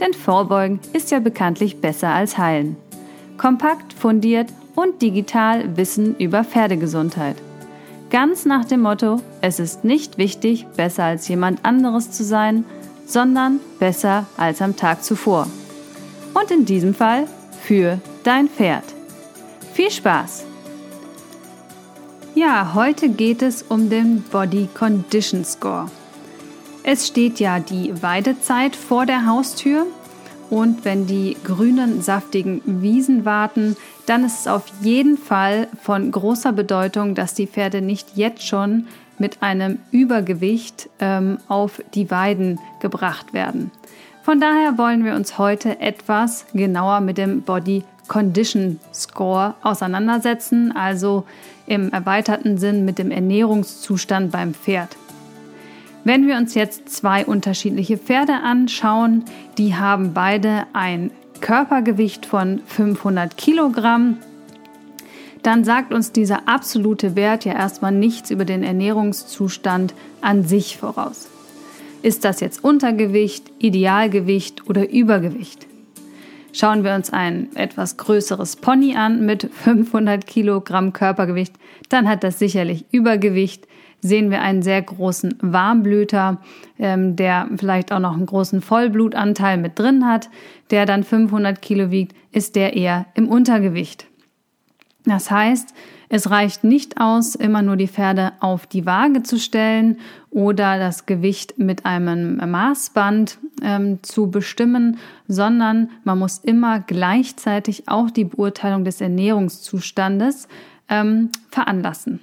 Denn Vorbeugen ist ja bekanntlich besser als Heilen. Kompakt, fundiert und digital Wissen über Pferdegesundheit. Ganz nach dem Motto, es ist nicht wichtig, besser als jemand anderes zu sein, sondern besser als am Tag zuvor. Und in diesem Fall für dein Pferd. Viel Spaß! Ja, heute geht es um den Body Condition Score. Es steht ja die Weidezeit vor der Haustür und wenn die grünen, saftigen Wiesen warten, dann ist es auf jeden Fall von großer Bedeutung, dass die Pferde nicht jetzt schon mit einem Übergewicht ähm, auf die Weiden gebracht werden. Von daher wollen wir uns heute etwas genauer mit dem Body Condition Score auseinandersetzen, also im erweiterten Sinn mit dem Ernährungszustand beim Pferd. Wenn wir uns jetzt zwei unterschiedliche Pferde anschauen, die haben beide ein Körpergewicht von 500 Kilogramm, dann sagt uns dieser absolute Wert ja erstmal nichts über den Ernährungszustand an sich voraus. Ist das jetzt Untergewicht, Idealgewicht oder Übergewicht? Schauen wir uns ein etwas größeres Pony an mit 500 Kilogramm Körpergewicht, dann hat das sicherlich Übergewicht, sehen wir einen sehr großen Warmblüter, ähm, der vielleicht auch noch einen großen Vollblutanteil mit drin hat, der dann 500 Kilo wiegt, ist der eher im Untergewicht. Das heißt, es reicht nicht aus, immer nur die Pferde auf die Waage zu stellen oder das Gewicht mit einem Maßband ähm, zu bestimmen, sondern man muss immer gleichzeitig auch die Beurteilung des Ernährungszustandes ähm, veranlassen.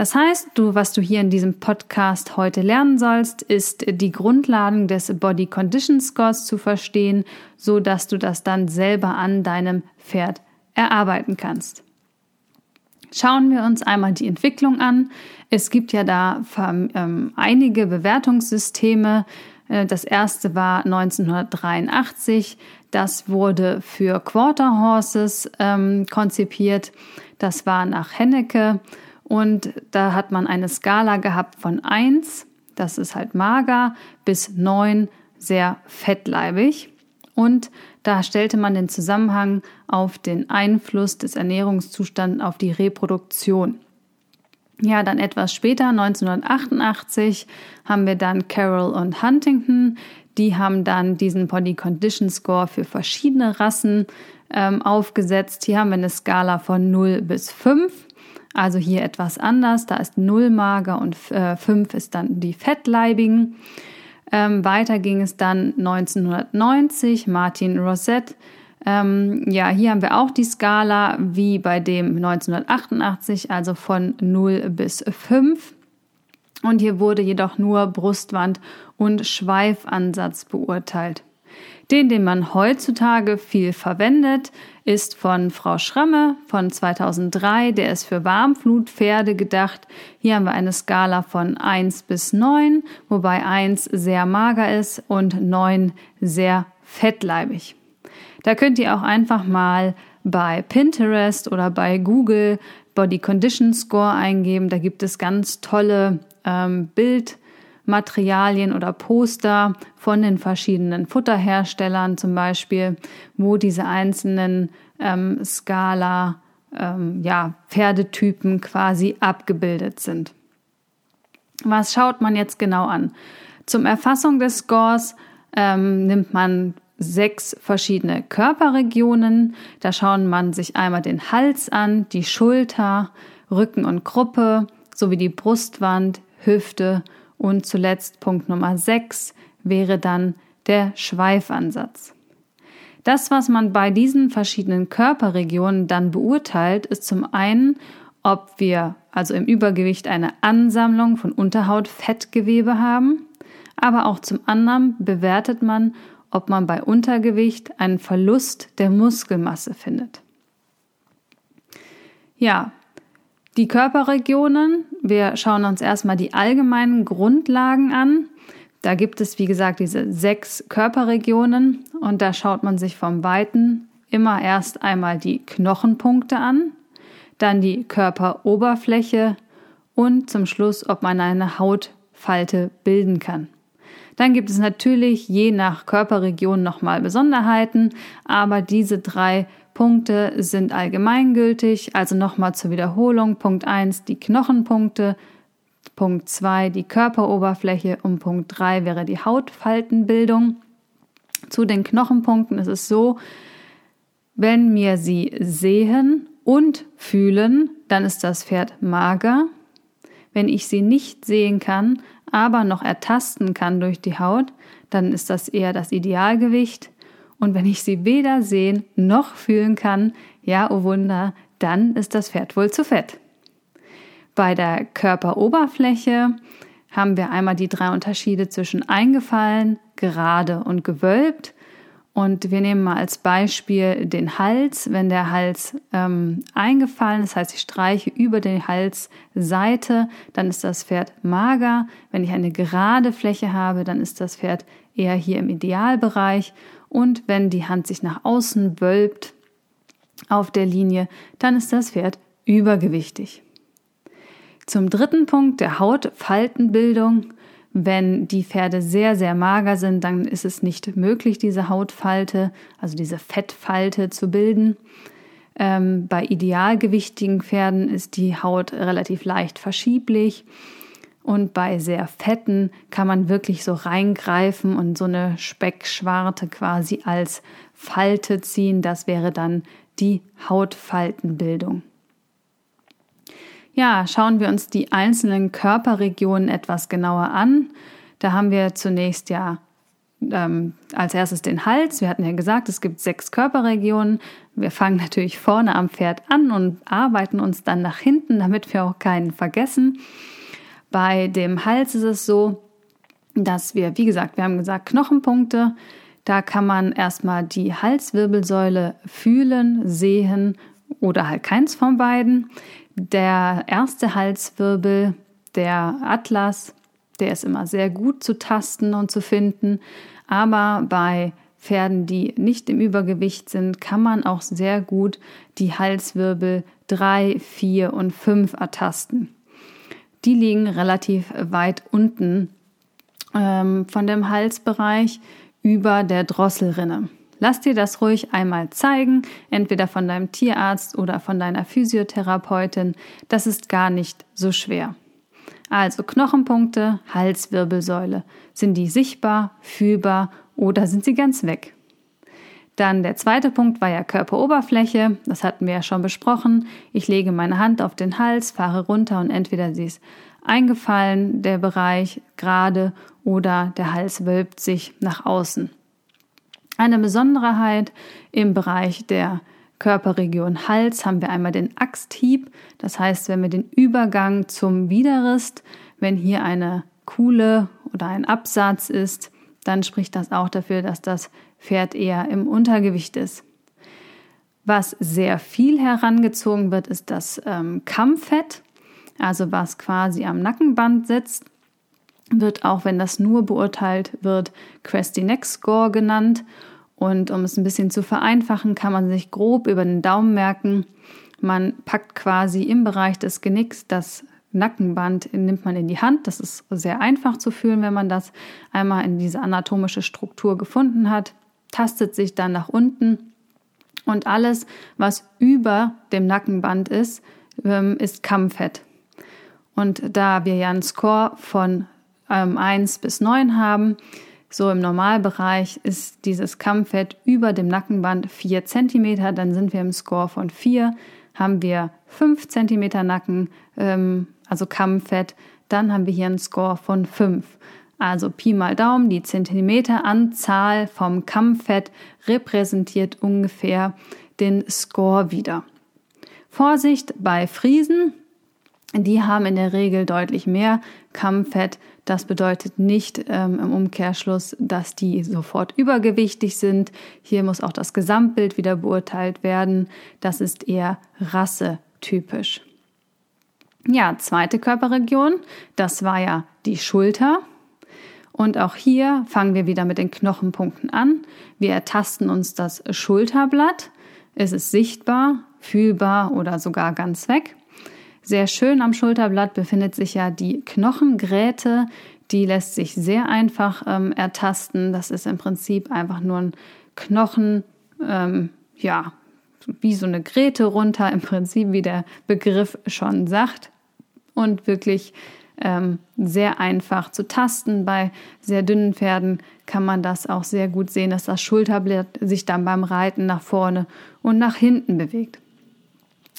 Das heißt, du, was du hier in diesem Podcast heute lernen sollst, ist die Grundlagen des Body Condition Scores zu verstehen, so dass du das dann selber an deinem Pferd erarbeiten kannst. Schauen wir uns einmal die Entwicklung an. Es gibt ja da ähm, einige Bewertungssysteme. Äh, das erste war 1983. Das wurde für Quarter Horses ähm, konzipiert. Das war nach Hennecke. Und da hat man eine Skala gehabt von 1, das ist halt mager, bis 9, sehr fettleibig. Und da stellte man den Zusammenhang auf den Einfluss des Ernährungszustands auf die Reproduktion. Ja, dann etwas später, 1988, haben wir dann Carroll und Huntington. Die haben dann diesen Body Condition Score für verschiedene Rassen ähm, aufgesetzt. Hier haben wir eine Skala von 0 bis 5. Also hier etwas anders. Da ist 0 mager und äh, 5 ist dann die fettleibigen. Ähm, weiter ging es dann 1990, Martin Rosette. Ähm, ja, hier haben wir auch die Skala wie bei dem 1988, also von 0 bis 5. Und hier wurde jedoch nur Brustwand und Schweifansatz beurteilt. Den, den man heutzutage viel verwendet, ist von Frau Schramme von 2003. Der ist für Warmflutpferde gedacht. Hier haben wir eine Skala von 1 bis 9, wobei 1 sehr mager ist und 9 sehr fettleibig. Da könnt ihr auch einfach mal bei Pinterest oder bei Google Body Condition Score eingeben. Da gibt es ganz tolle ähm, Bild- Materialien oder Poster von den verschiedenen Futterherstellern zum Beispiel, wo diese einzelnen ähm, Skala, ähm, ja, Pferdetypen quasi abgebildet sind. Was schaut man jetzt genau an? Zum Erfassung des Scores ähm, nimmt man sechs verschiedene Körperregionen. Da schauen man sich einmal den Hals an, die Schulter, Rücken und Gruppe sowie die Brustwand, Hüfte und zuletzt Punkt Nummer 6 wäre dann der Schweifansatz. Das, was man bei diesen verschiedenen Körperregionen dann beurteilt, ist zum einen, ob wir also im Übergewicht eine Ansammlung von Unterhautfettgewebe haben, aber auch zum anderen bewertet man, ob man bei Untergewicht einen Verlust der Muskelmasse findet. Ja, die Körperregionen, wir schauen uns erstmal die allgemeinen Grundlagen an. Da gibt es, wie gesagt, diese sechs Körperregionen und da schaut man sich vom Weiten immer erst einmal die Knochenpunkte an, dann die Körperoberfläche und zum Schluss, ob man eine Hautfalte bilden kann. Dann gibt es natürlich je nach Körperregion nochmal Besonderheiten, aber diese drei Punkte sind allgemeingültig. Also nochmal zur Wiederholung. Punkt 1 die Knochenpunkte, Punkt 2 die Körperoberfläche und Punkt 3 wäre die Hautfaltenbildung. Zu den Knochenpunkten ist es so, wenn wir sie sehen und fühlen, dann ist das Pferd mager. Wenn ich sie nicht sehen kann, aber noch ertasten kann durch die Haut, dann ist das eher das Idealgewicht. Und wenn ich sie weder sehen noch fühlen kann, ja, oh Wunder, dann ist das Pferd wohl zu fett. Bei der Körperoberfläche haben wir einmal die drei Unterschiede zwischen eingefallen, gerade und gewölbt. Und wir nehmen mal als Beispiel den Hals. Wenn der Hals ähm, eingefallen das heißt, ich streiche über die Halsseite, dann ist das Pferd mager. Wenn ich eine gerade Fläche habe, dann ist das Pferd eher hier im Idealbereich. Und wenn die Hand sich nach außen wölbt auf der Linie, dann ist das Pferd übergewichtig. Zum dritten Punkt der Hautfaltenbildung. Wenn die Pferde sehr, sehr mager sind, dann ist es nicht möglich, diese Hautfalte, also diese Fettfalte zu bilden. Ähm, bei idealgewichtigen Pferden ist die Haut relativ leicht verschieblich. Und bei sehr fetten kann man wirklich so reingreifen und so eine Speckschwarte quasi als Falte ziehen. Das wäre dann die Hautfaltenbildung. Ja, schauen wir uns die einzelnen Körperregionen etwas genauer an. Da haben wir zunächst ja ähm, als erstes den Hals. Wir hatten ja gesagt, es gibt sechs Körperregionen. Wir fangen natürlich vorne am Pferd an und arbeiten uns dann nach hinten, damit wir auch keinen vergessen. Bei dem Hals ist es so, dass wir, wie gesagt, wir haben gesagt Knochenpunkte. Da kann man erstmal die Halswirbelsäule fühlen, sehen oder halt keins von beiden. Der erste Halswirbel, der Atlas, der ist immer sehr gut zu tasten und zu finden. Aber bei Pferden, die nicht im Übergewicht sind, kann man auch sehr gut die Halswirbel 3, 4 und 5 ertasten. Die liegen relativ weit unten ähm, von dem Halsbereich über der Drosselrinne. Lass dir das ruhig einmal zeigen, entweder von deinem Tierarzt oder von deiner Physiotherapeutin. Das ist gar nicht so schwer. Also Knochenpunkte, Halswirbelsäule. Sind die sichtbar, fühlbar oder sind sie ganz weg? Dann der zweite Punkt war ja Körperoberfläche. Das hatten wir ja schon besprochen. Ich lege meine Hand auf den Hals, fahre runter und entweder sie ist eingefallen, der Bereich gerade oder der Hals wölbt sich nach außen. Eine Besonderheit im Bereich der Körperregion Hals haben wir einmal den Axthieb. Das heißt, wenn wir den Übergang zum Widerrist, wenn hier eine Kuhle oder ein Absatz ist, dann spricht das auch dafür, dass das Pferd eher im Untergewicht ist. Was sehr viel herangezogen wird, ist das ähm, Kammfett, also was quasi am Nackenband sitzt, wird auch, wenn das nur beurteilt wird, Cresty Neck Score genannt und um es ein bisschen zu vereinfachen, kann man sich grob über den Daumen merken. Man packt quasi im Bereich des Genicks das Nackenband nimmt man in die Hand. Das ist sehr einfach zu fühlen, wenn man das einmal in diese anatomische Struktur gefunden hat. Tastet sich dann nach unten und alles, was über dem Nackenband ist, ähm, ist Kammfett. Und da wir ja einen Score von 1 ähm, bis 9 haben, so im Normalbereich ist dieses Kammfett über dem Nackenband 4 cm, dann sind wir im Score von 4. Haben wir 5 cm Nacken, ähm, also Kammfett, dann haben wir hier einen Score von 5. Also Pi mal Daumen, die Zentimeteranzahl vom Kammfett repräsentiert ungefähr den Score wieder. Vorsicht bei Friesen, die haben in der Regel deutlich mehr Kammfett Das bedeutet nicht ähm, im Umkehrschluss, dass die sofort übergewichtig sind. Hier muss auch das Gesamtbild wieder beurteilt werden. Das ist eher rassetypisch. Ja, zweite Körperregion, das war ja die Schulter. Und auch hier fangen wir wieder mit den Knochenpunkten an. Wir ertasten uns das Schulterblatt. Es ist sichtbar, fühlbar oder sogar ganz weg. Sehr schön am Schulterblatt befindet sich ja die Knochengräte. Die lässt sich sehr einfach ähm, ertasten. Das ist im Prinzip einfach nur ein Knochen, ähm, ja, wie so eine Gräte runter, im Prinzip wie der Begriff schon sagt. Und wirklich ähm, sehr einfach zu tasten. Bei sehr dünnen Pferden kann man das auch sehr gut sehen, dass das Schulterblatt sich dann beim Reiten nach vorne und nach hinten bewegt.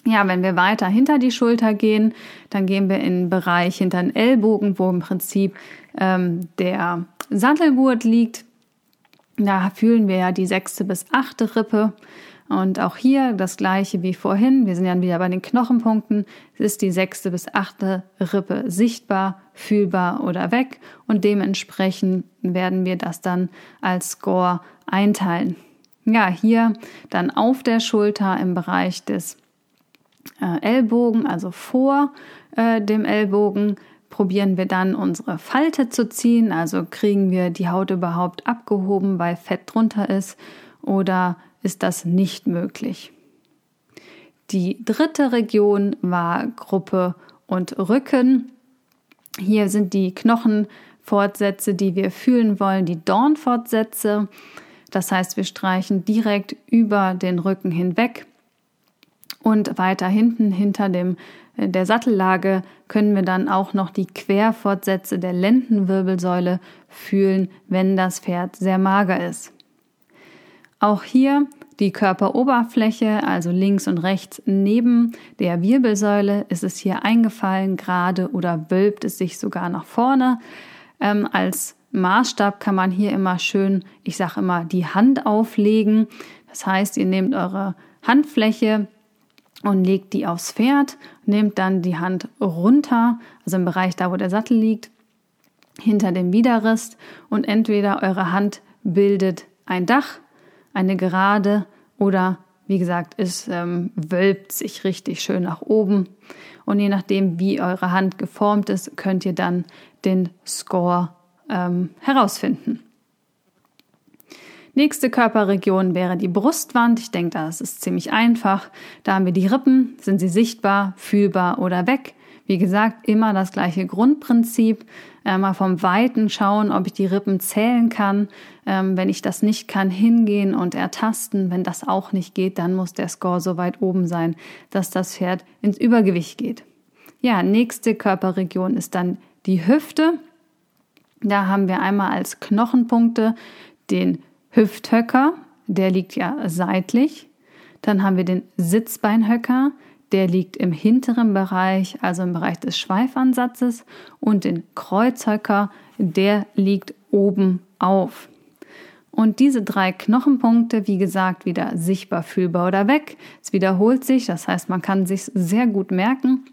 Ja, wenn wir weiter hinter die Schulter gehen, dann gehen wir in den Bereich hinter den Ellbogen, wo im Prinzip ähm, der Sattelgurt liegt. Da fühlen wir ja die sechste bis achte Rippe. Und auch hier das gleiche wie vorhin. Wir sind ja wieder bei den Knochenpunkten. Es ist die sechste bis achte Rippe sichtbar, fühlbar oder weg. Und dementsprechend werden wir das dann als Score einteilen. Ja, hier dann auf der Schulter im Bereich des äh, Ellbogen, also vor äh, dem Ellbogen, probieren wir dann unsere Falte zu ziehen. Also kriegen wir die Haut überhaupt abgehoben, weil Fett drunter ist oder ist das nicht möglich. Die dritte Region war Gruppe und Rücken. Hier sind die Knochenfortsätze, die wir fühlen wollen, die Dornfortsätze. Das heißt, wir streichen direkt über den Rücken hinweg und weiter hinten, hinter dem, äh, der Sattellage, können wir dann auch noch die Querfortsätze der Lendenwirbelsäule fühlen, wenn das Pferd sehr mager ist. Auch hier die Körperoberfläche, also links und rechts neben der Wirbelsäule, ist es hier eingefallen, gerade oder wölbt es sich sogar nach vorne. Ähm, als Maßstab kann man hier immer schön, ich sage immer, die Hand auflegen. Das heißt, ihr nehmt eure Handfläche, und legt die aufs Pferd, nehmt dann die Hand runter, also im Bereich da, wo der Sattel liegt, hinter dem Widerrist und entweder eure Hand bildet ein Dach, eine Gerade oder wie gesagt, es ähm, wölbt sich richtig schön nach oben. Und je nachdem, wie eure Hand geformt ist, könnt ihr dann den Score ähm, herausfinden. Nächste Körperregion wäre die Brustwand. Ich denke, das ist ziemlich einfach. Da haben wir die Rippen. Sind sie sichtbar, fühlbar oder weg? Wie gesagt, immer das gleiche Grundprinzip. Äh, mal vom Weiten schauen, ob ich die Rippen zählen kann. Ähm, wenn ich das nicht kann, hingehen und ertasten. Wenn das auch nicht geht, dann muss der Score so weit oben sein, dass das Pferd ins Übergewicht geht. Ja, nächste Körperregion ist dann die Hüfte. Da haben wir einmal als Knochenpunkte den Hüfthöcker, der liegt ja seitlich. Dann haben wir den Sitzbeinhöcker, der liegt im hinteren Bereich, also im Bereich des Schweifansatzes. Und den Kreuzhöcker, der liegt oben auf. Und diese drei Knochenpunkte, wie gesagt, wieder sichtbar, fühlbar oder weg. Es wiederholt sich, das heißt, man kann sich sehr gut merken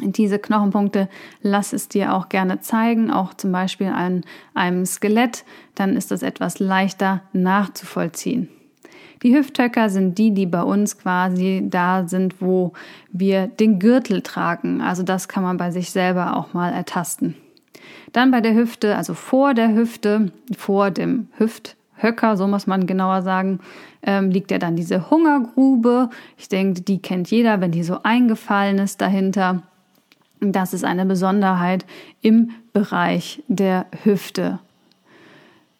diese Knochenpunkte lass es dir auch gerne zeigen, auch zum Beispiel an einem Skelett, dann ist das etwas leichter nachzuvollziehen. Die Hüfthöcker sind die, die bei uns quasi da sind, wo wir den Gürtel tragen. Also das kann man bei sich selber auch mal ertasten. Dann bei der Hüfte, also vor der Hüfte, vor dem Hüfthöcker, so muss man genauer sagen, ähm, liegt ja dann diese Hungergrube. Ich denke, die kennt jeder, wenn die so eingefallen ist dahinter. Das ist eine Besonderheit im Bereich der Hüfte.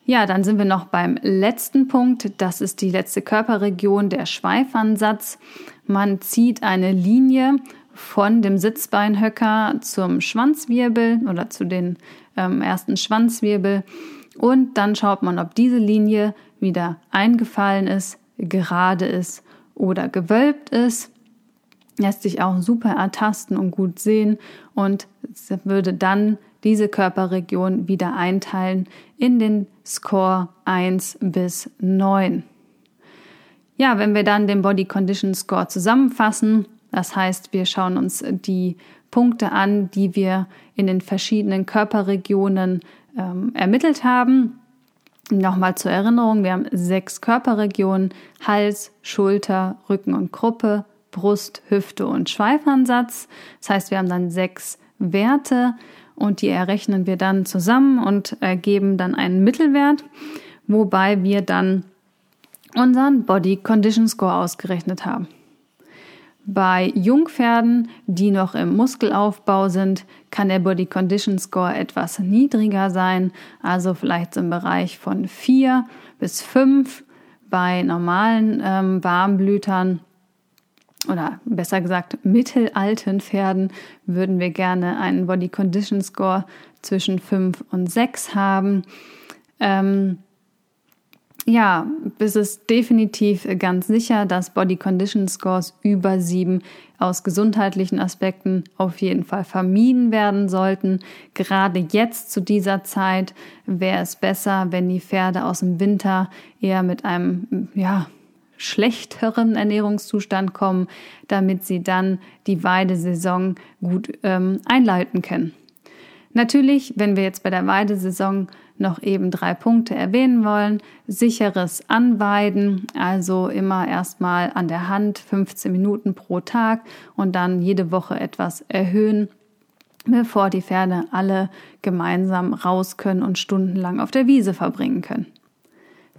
Ja, dann sind wir noch beim letzten Punkt. Das ist die letzte Körperregion, der Schweifansatz. Man zieht eine Linie von dem Sitzbeinhöcker zum Schwanzwirbel oder zu den ähm, ersten Schwanzwirbel und dann schaut man, ob diese Linie wieder eingefallen ist, gerade ist oder gewölbt ist lässt sich auch super ertasten und gut sehen und würde dann diese Körperregion wieder einteilen in den Score 1 bis 9. Ja, wenn wir dann den Body Condition Score zusammenfassen, Das heißt, wir schauen uns die Punkte an, die wir in den verschiedenen Körperregionen ähm, ermittelt haben. Nochmal zur Erinnerung, wir haben sechs Körperregionen, Hals, Schulter, Rücken und Gruppe, Brust, Hüfte und Schweifansatz. Das heißt, wir haben dann sechs Werte und die errechnen wir dann zusammen und ergeben dann einen Mittelwert, wobei wir dann unseren Body Condition Score ausgerechnet haben. Bei Jungpferden, die noch im Muskelaufbau sind, kann der Body Condition Score etwas niedriger sein, also vielleicht im Bereich von 4 bis 5. Bei normalen ähm, Warmblütern oder besser gesagt mittelalten Pferden würden wir gerne einen Body Condition Score zwischen 5 und 6 haben. Ähm, ja, es ist definitiv ganz sicher, dass Body Condition Scores über sieben aus gesundheitlichen Aspekten auf jeden Fall vermieden werden sollten. Gerade jetzt zu dieser Zeit wäre es besser, wenn die Pferde aus dem Winter eher mit einem, ja, schlechteren Ernährungszustand kommen, damit sie dann die Weidesaison gut ähm, einleiten können. Natürlich, wenn wir jetzt bei der Weidesaison noch eben drei Punkte erwähnen wollen. Sicheres Anweiden, also immer erstmal an der Hand 15 Minuten pro Tag und dann jede Woche etwas erhöhen, bevor die Pferde alle gemeinsam raus können und stundenlang auf der Wiese verbringen können.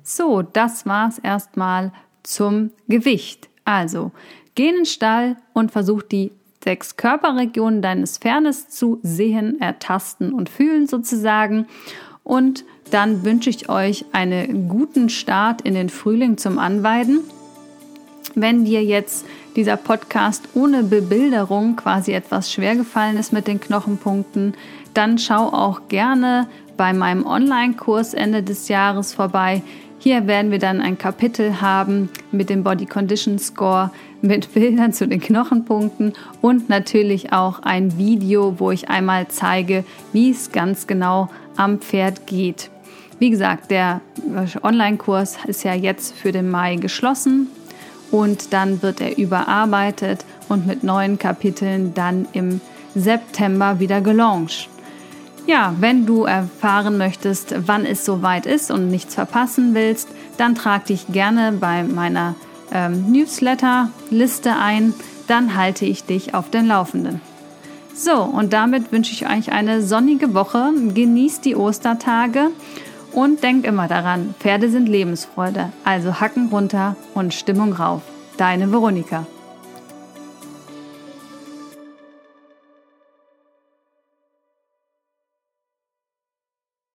So, das war's erstmal zum Gewicht. Also, geh in den Stall und versuch die sechs Körperregionen deines Pferdes zu sehen, ertasten und fühlen sozusagen. Und dann wünsche ich euch einen guten Start in den Frühling zum Anweiden. Wenn dir jetzt dieser Podcast ohne Bebilderung quasi etwas schwer gefallen ist mit den Knochenpunkten, dann schau auch gerne bei meinem Online-Kurs Ende des Jahres vorbei. Hier werden wir dann ein Kapitel haben mit dem Body Condition Score, mit Bildern zu den Knochenpunkten und natürlich auch ein Video, wo ich einmal zeige, wie es ganz genau am Pferd geht. Wie gesagt, der Online-Kurs ist ja jetzt für den Mai geschlossen und dann wird er überarbeitet und mit neuen Kapiteln dann im September wieder gelauncht. Ja, wenn du erfahren möchtest, wann es soweit ist und nichts verpassen willst, dann trag dich gerne bei meiner ähm, Newsletter-Liste ein, dann halte ich dich auf den Laufenden. So, und damit wünsche ich euch eine sonnige Woche. Genießt die Ostertage und denkt immer daran, Pferde sind Lebensfreude. Also Hacken runter und Stimmung rauf. Deine Veronika.